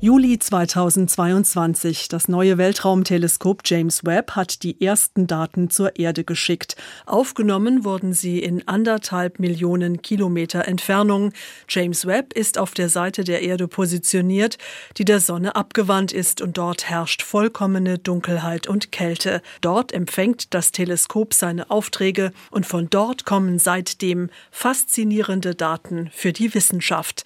Juli 2022. Das neue Weltraumteleskop James Webb hat die ersten Daten zur Erde geschickt. Aufgenommen wurden sie in anderthalb Millionen Kilometer Entfernung. James Webb ist auf der Seite der Erde positioniert, die der Sonne abgewandt ist und dort herrscht vollkommene Dunkelheit und Kälte. Dort empfängt das Teleskop seine Aufträge und von dort kommen seitdem faszinierende Daten für die Wissenschaft.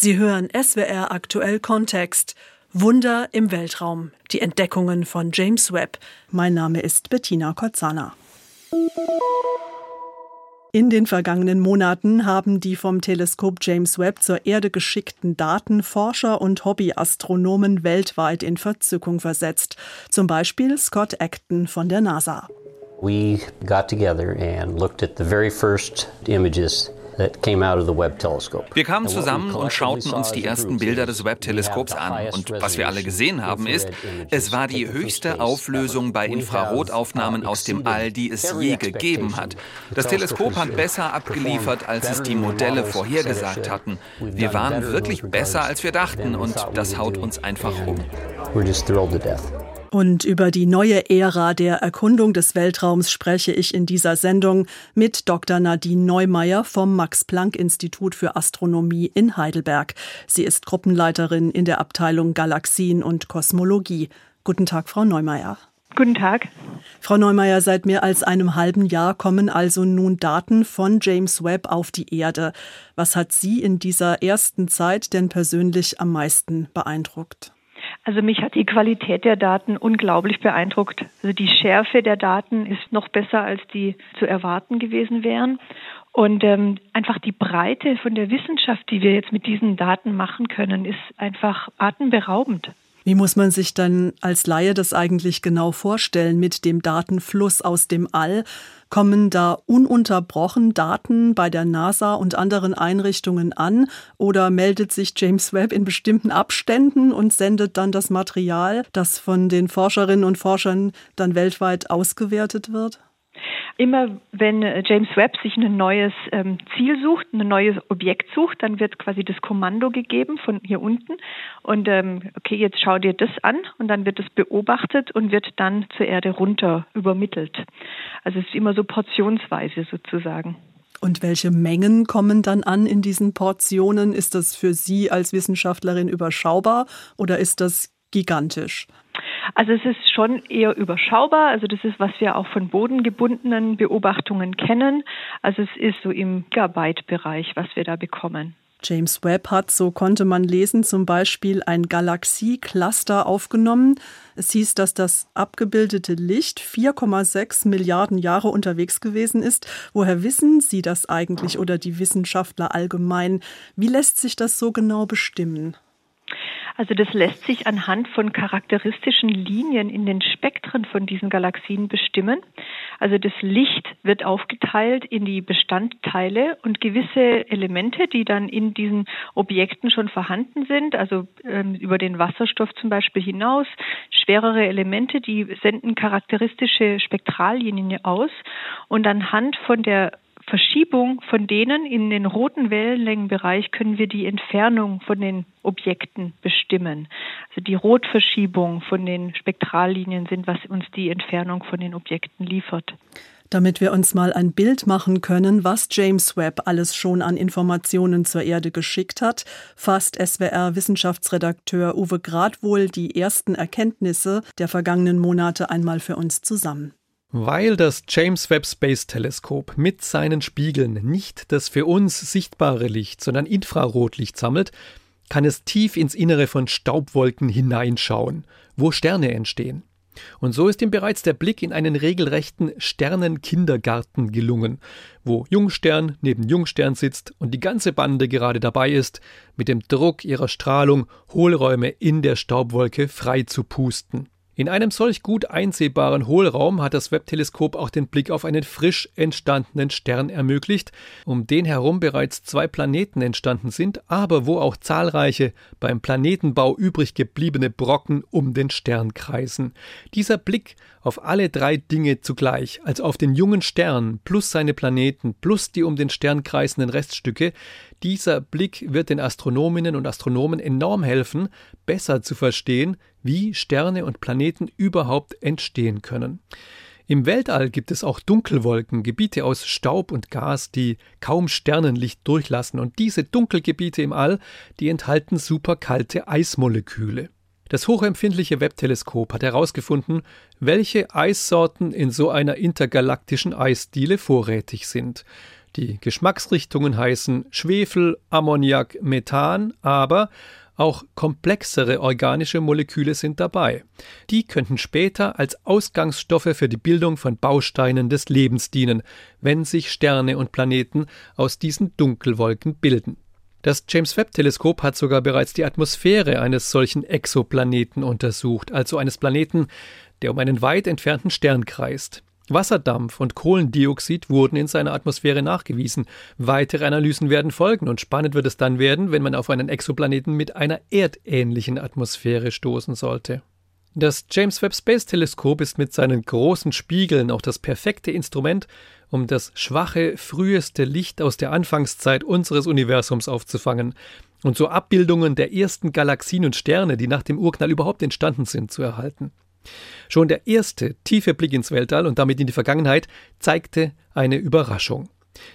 Sie hören SWR aktuell Kontext. Wunder im Weltraum. Die Entdeckungen von James Webb. Mein Name ist Bettina Kotzana. In den vergangenen Monaten haben die vom Teleskop James Webb zur Erde geschickten Daten Forscher und Hobbyastronomen weltweit in Verzückung versetzt. Zum Beispiel Scott Acton von der NASA. We got together and looked at the very first images wir kamen zusammen und schauten uns die ersten Bilder des Webb-Teleskops an. Und was wir alle gesehen haben, ist, es war die höchste Auflösung bei Infrarotaufnahmen aus dem All, die es je gegeben hat. Das Teleskop hat besser abgeliefert, als es die Modelle vorhergesagt hatten. Wir waren wirklich besser, als wir dachten, und das haut uns einfach um. We're just thrilled to death. Und über die neue Ära der Erkundung des Weltraums spreche ich in dieser Sendung mit Dr. Nadine Neumeier vom Max-Planck-Institut für Astronomie in Heidelberg. Sie ist Gruppenleiterin in der Abteilung Galaxien und Kosmologie. Guten Tag, Frau Neumeier. Guten Tag. Frau Neumeier, seit mehr als einem halben Jahr kommen also nun Daten von James Webb auf die Erde. Was hat Sie in dieser ersten Zeit denn persönlich am meisten beeindruckt? Also mich hat die Qualität der Daten unglaublich beeindruckt. Also die Schärfe der Daten ist noch besser, als die zu erwarten gewesen wären. Und ähm, einfach die Breite von der Wissenschaft, die wir jetzt mit diesen Daten machen können, ist einfach atemberaubend. Wie muss man sich dann als Laie das eigentlich genau vorstellen mit dem Datenfluss aus dem All? Kommen da ununterbrochen Daten bei der NASA und anderen Einrichtungen an oder meldet sich James Webb in bestimmten Abständen und sendet dann das Material, das von den Forscherinnen und Forschern dann weltweit ausgewertet wird? Immer wenn äh, James Webb sich ein neues ähm, Ziel sucht, ein neues Objekt sucht, dann wird quasi das Kommando gegeben von hier unten und ähm, okay, jetzt schau dir das an und dann wird es beobachtet und wird dann zur Erde runter übermittelt. Also es ist immer so portionsweise sozusagen. Und welche Mengen kommen dann an in diesen Portionen? Ist das für Sie als Wissenschaftlerin überschaubar oder ist das gigantisch? Also es ist schon eher überschaubar. Also das ist, was wir auch von bodengebundenen Beobachtungen kennen. Also es ist so im Gigabyte-Bereich, was wir da bekommen. James Webb hat, so konnte man lesen, zum Beispiel ein Galaxiecluster aufgenommen. Es hieß, dass das abgebildete Licht 4,6 Milliarden Jahre unterwegs gewesen ist. Woher wissen Sie das eigentlich oder die Wissenschaftler allgemein? Wie lässt sich das so genau bestimmen? Also das lässt sich anhand von charakteristischen Linien in den Spektren von diesen Galaxien bestimmen. Also das Licht wird aufgeteilt in die Bestandteile und gewisse Elemente, die dann in diesen Objekten schon vorhanden sind, also ähm, über den Wasserstoff zum Beispiel hinaus, schwerere Elemente, die senden charakteristische Spektrallinien aus und anhand von der Verschiebung von denen in den roten Wellenlängenbereich können wir die Entfernung von den Objekten bestimmen. Also die Rotverschiebung von den Spektrallinien sind, was uns die Entfernung von den Objekten liefert. Damit wir uns mal ein Bild machen können, was James Webb alles schon an Informationen zur Erde geschickt hat, fasst SWR-Wissenschaftsredakteur Uwe Gradwohl die ersten Erkenntnisse der vergangenen Monate einmal für uns zusammen. Weil das James Webb Space Teleskop mit seinen Spiegeln nicht das für uns sichtbare Licht, sondern Infrarotlicht sammelt, kann es tief ins Innere von Staubwolken hineinschauen, wo Sterne entstehen. Und so ist ihm bereits der Blick in einen regelrechten Sternenkindergarten gelungen, wo Jungstern neben Jungstern sitzt und die ganze Bande gerade dabei ist, mit dem Druck ihrer Strahlung Hohlräume in der Staubwolke frei zu pusten. In einem solch gut einsehbaren Hohlraum hat das Webb-Teleskop auch den Blick auf einen frisch entstandenen Stern ermöglicht, um den herum bereits zwei Planeten entstanden sind, aber wo auch zahlreiche beim Planetenbau übrig gebliebene Brocken um den Stern kreisen. Dieser Blick auf alle drei Dinge zugleich, also auf den jungen Stern plus seine Planeten plus die um den Stern kreisenden Reststücke, dieser Blick wird den Astronominnen und Astronomen enorm helfen, besser zu verstehen, wie Sterne und Planeten überhaupt entstehen können. Im Weltall gibt es auch Dunkelwolken, Gebiete aus Staub und Gas, die kaum Sternenlicht durchlassen, und diese Dunkelgebiete im All, die enthalten superkalte Eismoleküle. Das hochempfindliche Webb-Teleskop hat herausgefunden, welche Eissorten in so einer intergalaktischen Eisdiele vorrätig sind. Die Geschmacksrichtungen heißen Schwefel, Ammoniak, Methan, aber auch komplexere organische Moleküle sind dabei. Die könnten später als Ausgangsstoffe für die Bildung von Bausteinen des Lebens dienen, wenn sich Sterne und Planeten aus diesen Dunkelwolken bilden. Das James Webb Teleskop hat sogar bereits die Atmosphäre eines solchen Exoplaneten untersucht, also eines Planeten, der um einen weit entfernten Stern kreist. Wasserdampf und Kohlendioxid wurden in seiner Atmosphäre nachgewiesen. Weitere Analysen werden folgen und spannend wird es dann werden, wenn man auf einen Exoplaneten mit einer erdähnlichen Atmosphäre stoßen sollte. Das James Webb Space Teleskop ist mit seinen großen Spiegeln auch das perfekte Instrument, um das schwache, früheste Licht aus der Anfangszeit unseres Universums aufzufangen und so Abbildungen der ersten Galaxien und Sterne, die nach dem Urknall überhaupt entstanden sind, zu erhalten. Schon der erste tiefe Blick ins Weltall und damit in die Vergangenheit zeigte eine Überraschung.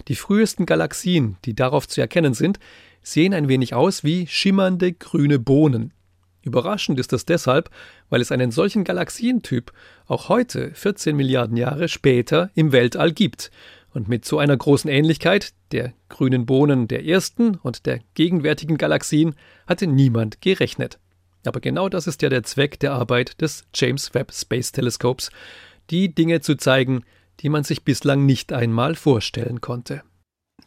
Die frühesten Galaxien, die darauf zu erkennen sind, sehen ein wenig aus wie schimmernde grüne Bohnen. Überraschend ist das deshalb, weil es einen solchen Galaxientyp auch heute, 14 Milliarden Jahre später, im Weltall gibt. Und mit so einer großen Ähnlichkeit der grünen Bohnen der ersten und der gegenwärtigen Galaxien hatte niemand gerechnet. Aber genau das ist ja der Zweck der Arbeit des James Webb Space Teleskops, die Dinge zu zeigen, die man sich bislang nicht einmal vorstellen konnte.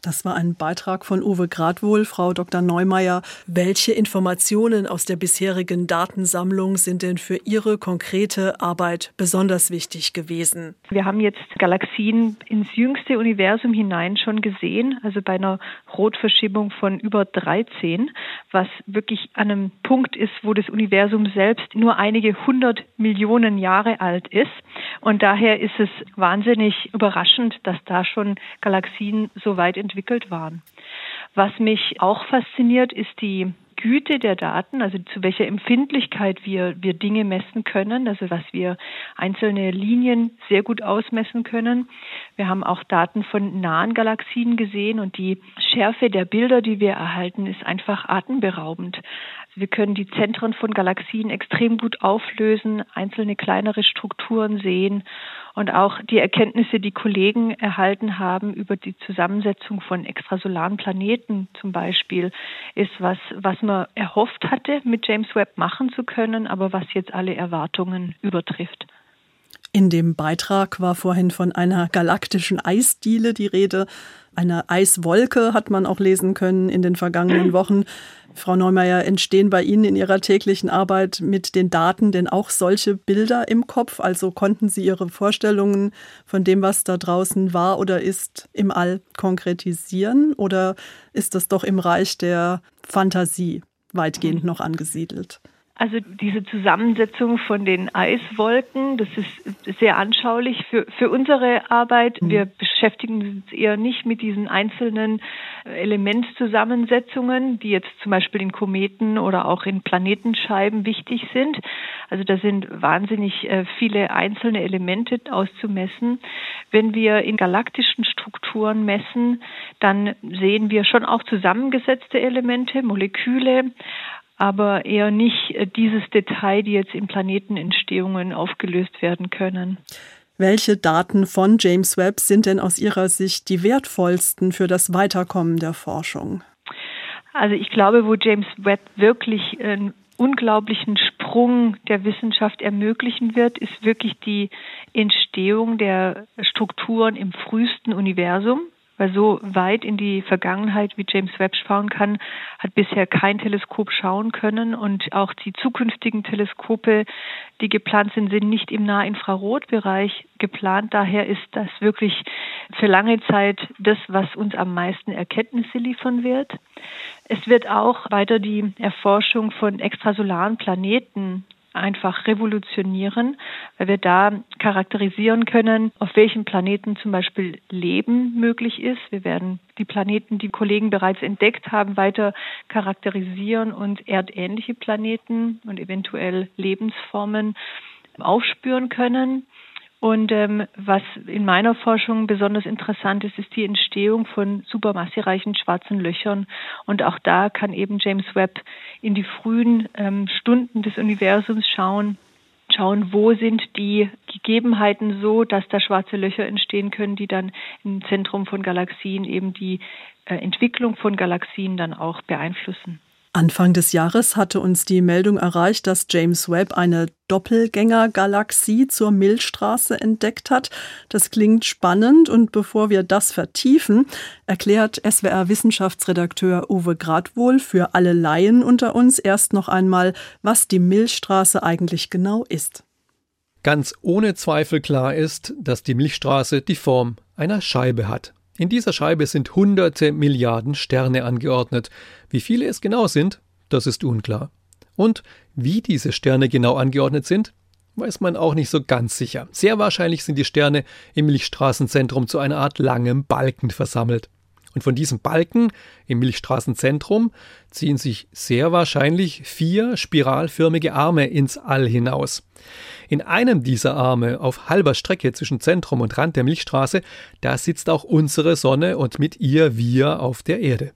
Das war ein Beitrag von Uwe Gradwohl. Frau Dr. Neumeier, welche Informationen aus der bisherigen Datensammlung sind denn für Ihre konkrete Arbeit besonders wichtig gewesen? Wir haben jetzt Galaxien ins jüngste Universum hinein schon gesehen, also bei einer Rotverschiebung von über 13, was wirklich an einem Punkt ist, wo das Universum selbst nur einige hundert Millionen Jahre alt ist. Und daher ist es wahnsinnig überraschend, dass da schon Galaxien so weit entwickelt waren. Was mich auch fasziniert, ist die Güte der Daten, also zu welcher Empfindlichkeit wir, wir Dinge messen können, also was wir einzelne Linien sehr gut ausmessen können. Wir haben auch Daten von nahen Galaxien gesehen und die Schärfe der Bilder, die wir erhalten, ist einfach atemberaubend. Wir können die Zentren von Galaxien extrem gut auflösen, einzelne kleinere Strukturen sehen und auch die Erkenntnisse, die Kollegen erhalten haben über die Zusammensetzung von extrasolaren Planeten zum Beispiel, ist was, was man erhofft hatte, mit James Webb machen zu können, aber was jetzt alle Erwartungen übertrifft. In dem Beitrag war vorhin von einer galaktischen Eisdiele die Rede. Eine Eiswolke hat man auch lesen können in den vergangenen Wochen. Frau Neumeier, entstehen bei Ihnen in Ihrer täglichen Arbeit mit den Daten denn auch solche Bilder im Kopf? Also konnten Sie Ihre Vorstellungen von dem, was da draußen war oder ist, im All konkretisieren? Oder ist das doch im Reich der Fantasie weitgehend noch angesiedelt? Also diese Zusammensetzung von den Eiswolken, das ist sehr anschaulich für, für unsere Arbeit. Mhm. Wir beschäftigen uns eher nicht mit diesen einzelnen Elementzusammensetzungen, die jetzt zum Beispiel in Kometen oder auch in Planetenscheiben wichtig sind. Also da sind wahnsinnig äh, viele einzelne Elemente auszumessen. Wenn wir in galaktischen Strukturen messen, dann sehen wir schon auch zusammengesetzte Elemente, Moleküle, aber eher nicht äh, dieses Detail, die jetzt in Planetenentstehungen aufgelöst werden können. Welche Daten von James Webb sind denn aus Ihrer Sicht die wertvollsten für das Weiterkommen der Forschung? Also ich glaube, wo James Webb wirklich einen unglaublichen Sprung der Wissenschaft ermöglichen wird, ist wirklich die Entstehung der Strukturen im frühesten Universum. Weil so weit in die Vergangenheit, wie James Webb schauen kann, hat bisher kein Teleskop schauen können. Und auch die zukünftigen Teleskope, die geplant sind, sind nicht im Nahinfrarotbereich geplant. Daher ist das wirklich für lange Zeit das, was uns am meisten Erkenntnisse liefern wird. Es wird auch weiter die Erforschung von extrasolaren Planeten einfach revolutionieren, weil wir da charakterisieren können, auf welchen Planeten zum Beispiel Leben möglich ist. Wir werden die Planeten, die Kollegen bereits entdeckt haben, weiter charakterisieren und erdähnliche Planeten und eventuell Lebensformen aufspüren können. Und ähm, was in meiner Forschung besonders interessant ist, ist die Entstehung von supermassereichen schwarzen Löchern. Und auch da kann eben James Webb in die frühen ähm, Stunden des Universums schauen, schauen, wo sind die Gegebenheiten so, dass da schwarze Löcher entstehen können, die dann im Zentrum von Galaxien eben die äh, Entwicklung von Galaxien dann auch beeinflussen. Anfang des Jahres hatte uns die Meldung erreicht, dass James Webb eine Doppelgängergalaxie zur Milchstraße entdeckt hat. Das klingt spannend und bevor wir das vertiefen, erklärt SWR-Wissenschaftsredakteur Uwe Gradwohl für alle Laien unter uns erst noch einmal, was die Milchstraße eigentlich genau ist. Ganz ohne Zweifel klar ist, dass die Milchstraße die Form einer Scheibe hat. In dieser Scheibe sind hunderte Milliarden Sterne angeordnet. Wie viele es genau sind, das ist unklar. Und wie diese Sterne genau angeordnet sind, weiß man auch nicht so ganz sicher. Sehr wahrscheinlich sind die Sterne im Milchstraßenzentrum zu einer Art langem Balken versammelt. Und von diesem Balken im Milchstraßenzentrum ziehen sich sehr wahrscheinlich vier spiralförmige Arme ins All hinaus. In einem dieser Arme auf halber Strecke zwischen Zentrum und Rand der Milchstraße, da sitzt auch unsere Sonne und mit ihr wir auf der Erde.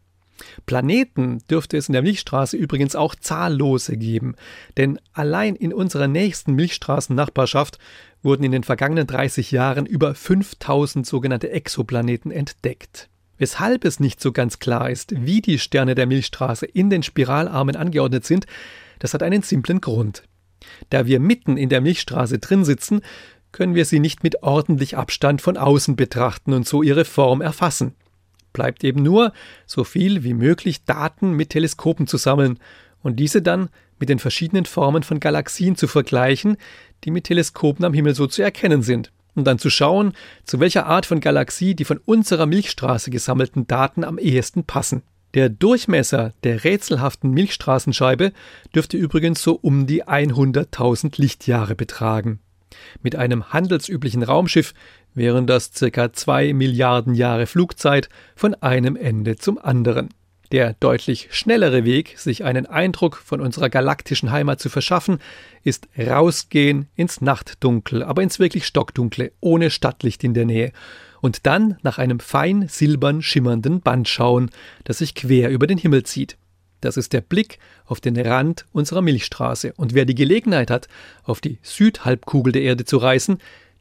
Planeten dürfte es in der Milchstraße übrigens auch zahllose geben, denn allein in unserer nächsten Milchstraßennachbarschaft wurden in den vergangenen 30 Jahren über 5000 sogenannte Exoplaneten entdeckt. Weshalb es nicht so ganz klar ist, wie die Sterne der Milchstraße in den Spiralarmen angeordnet sind, das hat einen simplen Grund. Da wir mitten in der Milchstraße drin sitzen, können wir sie nicht mit ordentlich Abstand von außen betrachten und so ihre Form erfassen. Bleibt eben nur, so viel wie möglich Daten mit Teleskopen zu sammeln und diese dann mit den verschiedenen Formen von Galaxien zu vergleichen, die mit Teleskopen am Himmel so zu erkennen sind, und dann zu schauen, zu welcher Art von Galaxie die von unserer Milchstraße gesammelten Daten am ehesten passen. Der Durchmesser der rätselhaften Milchstraßenscheibe dürfte übrigens so um die 100.000 Lichtjahre betragen. Mit einem handelsüblichen Raumschiff wären das circa zwei Milliarden Jahre Flugzeit von einem Ende zum anderen. Der deutlich schnellere Weg, sich einen Eindruck von unserer galaktischen Heimat zu verschaffen, ist rausgehen ins Nachtdunkel, aber ins wirklich Stockdunkle, ohne Stadtlicht in der Nähe und dann nach einem fein silbern schimmernden Band schauen, das sich quer über den Himmel zieht. Das ist der Blick auf den Rand unserer Milchstraße. Und wer die Gelegenheit hat, auf die Südhalbkugel der Erde zu reisen,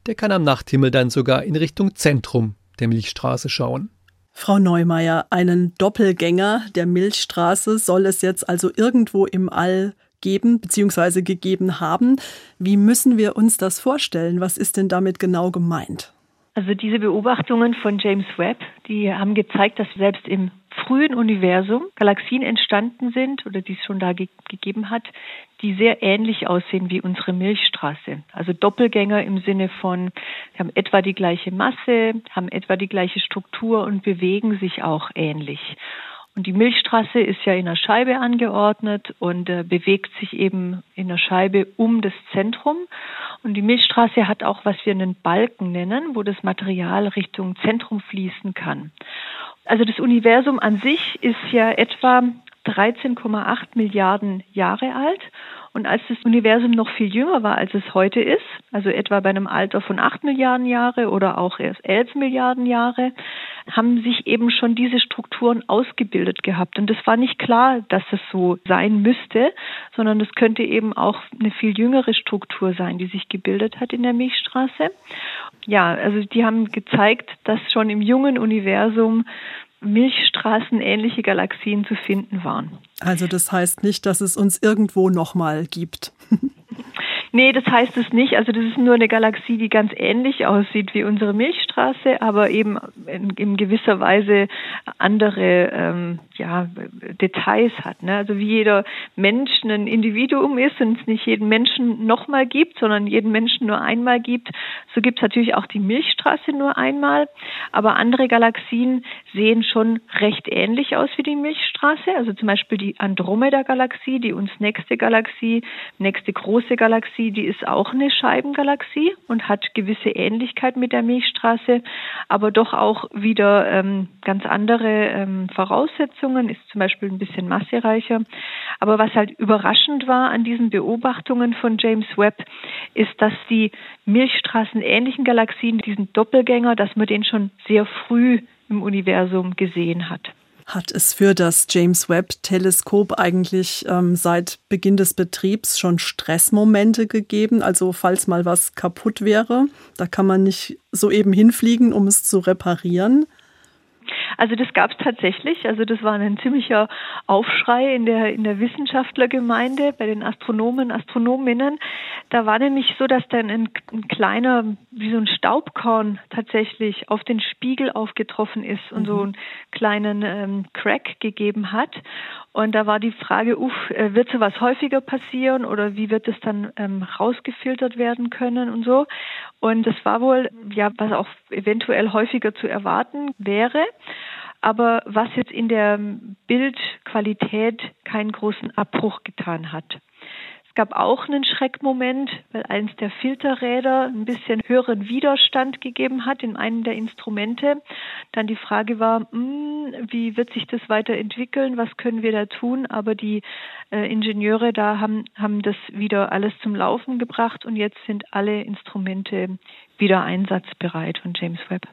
der kann am Nachthimmel dann sogar in Richtung Zentrum der Milchstraße schauen. Frau Neumeier, einen Doppelgänger der Milchstraße soll es jetzt also irgendwo im All geben bzw. gegeben haben. Wie müssen wir uns das vorstellen? Was ist denn damit genau gemeint? Also diese Beobachtungen von James Webb, die haben gezeigt, dass selbst im frühen Universum Galaxien entstanden sind oder die es schon da ge gegeben hat, die sehr ähnlich aussehen wie unsere Milchstraße. Also Doppelgänger im Sinne von, sie haben etwa die gleiche Masse, haben etwa die gleiche Struktur und bewegen sich auch ähnlich. Und die Milchstraße ist ja in der Scheibe angeordnet und äh, bewegt sich eben in der Scheibe um das Zentrum. Und die Milchstraße hat auch, was wir einen Balken nennen, wo das Material Richtung Zentrum fließen kann. Also das Universum an sich ist ja etwa 13,8 Milliarden Jahre alt und als das Universum noch viel jünger war, als es heute ist, also etwa bei einem Alter von 8 Milliarden Jahre oder auch erst 11 Milliarden Jahre, haben sich eben schon diese Strukturen ausgebildet gehabt. Und es war nicht klar, dass es so sein müsste, sondern es könnte eben auch eine viel jüngere Struktur sein, die sich gebildet hat in der Milchstraße. Ja, also die haben gezeigt, dass schon im jungen Universum Milchstraßenähnliche Galaxien zu finden waren. Also das heißt nicht, dass es uns irgendwo nochmal gibt. Nee, das heißt es nicht. Also das ist nur eine Galaxie, die ganz ähnlich aussieht wie unsere Milchstraße, aber eben in, in gewisser Weise andere ähm, ja, Details hat. Ne? Also wie jeder Mensch ein Individuum ist und es nicht jeden Menschen nochmal gibt, sondern jeden Menschen nur einmal gibt, so gibt es natürlich auch die Milchstraße nur einmal. Aber andere Galaxien sehen schon recht ähnlich aus wie die Milchstraße. Also zum Beispiel die Andromeda-Galaxie, die uns nächste Galaxie, nächste große Galaxie, die ist auch eine Scheibengalaxie und hat gewisse Ähnlichkeit mit der Milchstraße, aber doch auch wieder ähm, ganz andere ähm, Voraussetzungen, ist zum Beispiel ein bisschen massereicher. Aber was halt überraschend war an diesen Beobachtungen von James Webb, ist, dass die Milchstraßen ähnlichen Galaxien, diesen Doppelgänger, dass man den schon sehr früh im Universum gesehen hat. Hat es für das James Webb-Teleskop eigentlich ähm, seit Beginn des Betriebs schon Stressmomente gegeben? Also falls mal was kaputt wäre, da kann man nicht so eben hinfliegen, um es zu reparieren. Also das gab es tatsächlich. Also das war ein ziemlicher Aufschrei in der in der Wissenschaftlergemeinde bei den Astronomen, Astronominnen. Da war nämlich so, dass dann ein, ein kleiner, wie so ein Staubkorn tatsächlich auf den Spiegel aufgetroffen ist und mhm. so einen kleinen ähm, Crack gegeben hat. Und da war die Frage, uff, äh, wird sowas häufiger passieren oder wie wird es dann ähm, rausgefiltert werden können und so. Und das war wohl, ja, was auch eventuell häufiger zu erwarten wäre aber was jetzt in der Bildqualität keinen großen Abbruch getan hat. Es gab auch einen Schreckmoment, weil eines der Filterräder ein bisschen höheren Widerstand gegeben hat in einem der Instrumente. Dann die Frage war, hm, wie wird sich das weiterentwickeln? Was können wir da tun? Aber die äh, Ingenieure da haben, haben das wieder alles zum Laufen gebracht und jetzt sind alle Instrumente wieder einsatzbereit von James Webb.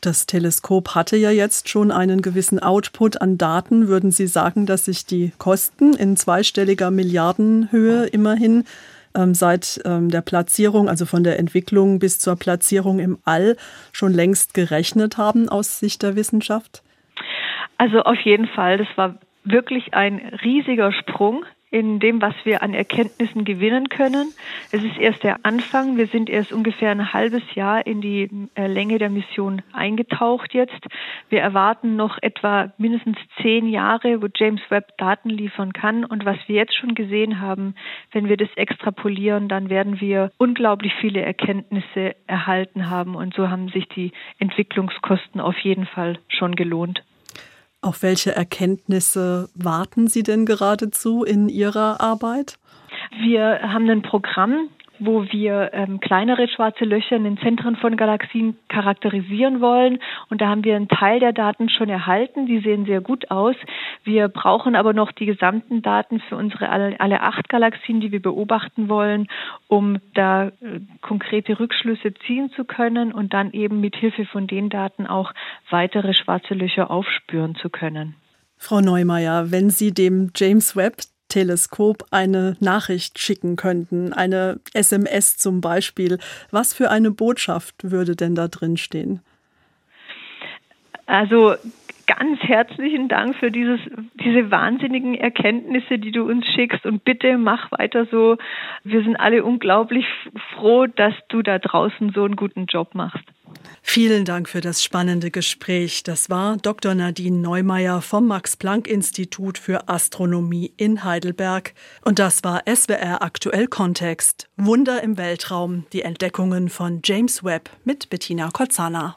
Das Teleskop hatte ja jetzt schon einen gewissen Output an Daten. Würden Sie sagen, dass sich die Kosten in zweistelliger Milliardenhöhe immerhin ähm, seit ähm, der Platzierung, also von der Entwicklung bis zur Platzierung im All, schon längst gerechnet haben aus Sicht der Wissenschaft? Also auf jeden Fall, das war wirklich ein riesiger Sprung in dem, was wir an Erkenntnissen gewinnen können. Es ist erst der Anfang. Wir sind erst ungefähr ein halbes Jahr in die äh, Länge der Mission eingetaucht jetzt. Wir erwarten noch etwa mindestens zehn Jahre, wo James Webb Daten liefern kann. Und was wir jetzt schon gesehen haben, wenn wir das extrapolieren, dann werden wir unglaublich viele Erkenntnisse erhalten haben. Und so haben sich die Entwicklungskosten auf jeden Fall schon gelohnt. Auf welche Erkenntnisse warten Sie denn geradezu in Ihrer Arbeit? Wir haben ein Programm, wo wir ähm, kleinere schwarze Löcher in den Zentren von Galaxien charakterisieren wollen. Und da haben wir einen Teil der Daten schon erhalten. Die sehen sehr gut aus. Wir brauchen aber noch die gesamten Daten für unsere alle, alle acht Galaxien, die wir beobachten wollen, um da äh, konkrete Rückschlüsse ziehen zu können und dann eben mit Hilfe von den Daten auch weitere schwarze Löcher aufspüren zu können. Frau Neumeier, wenn Sie dem James Webb Teleskop eine Nachricht schicken könnten, eine SMS zum Beispiel, was für eine Botschaft würde denn da drin stehen? Also ganz herzlichen Dank für dieses, diese wahnsinnigen Erkenntnisse, die du uns schickst und bitte mach weiter so. Wir sind alle unglaublich froh, dass du da draußen so einen guten Job machst. Vielen Dank für das spannende Gespräch. Das war Dr. Nadine Neumeier vom Max-Planck-Institut für Astronomie in Heidelberg. Und das war SWR Aktuell Kontext. Wunder im Weltraum. Die Entdeckungen von James Webb mit Bettina Kozana.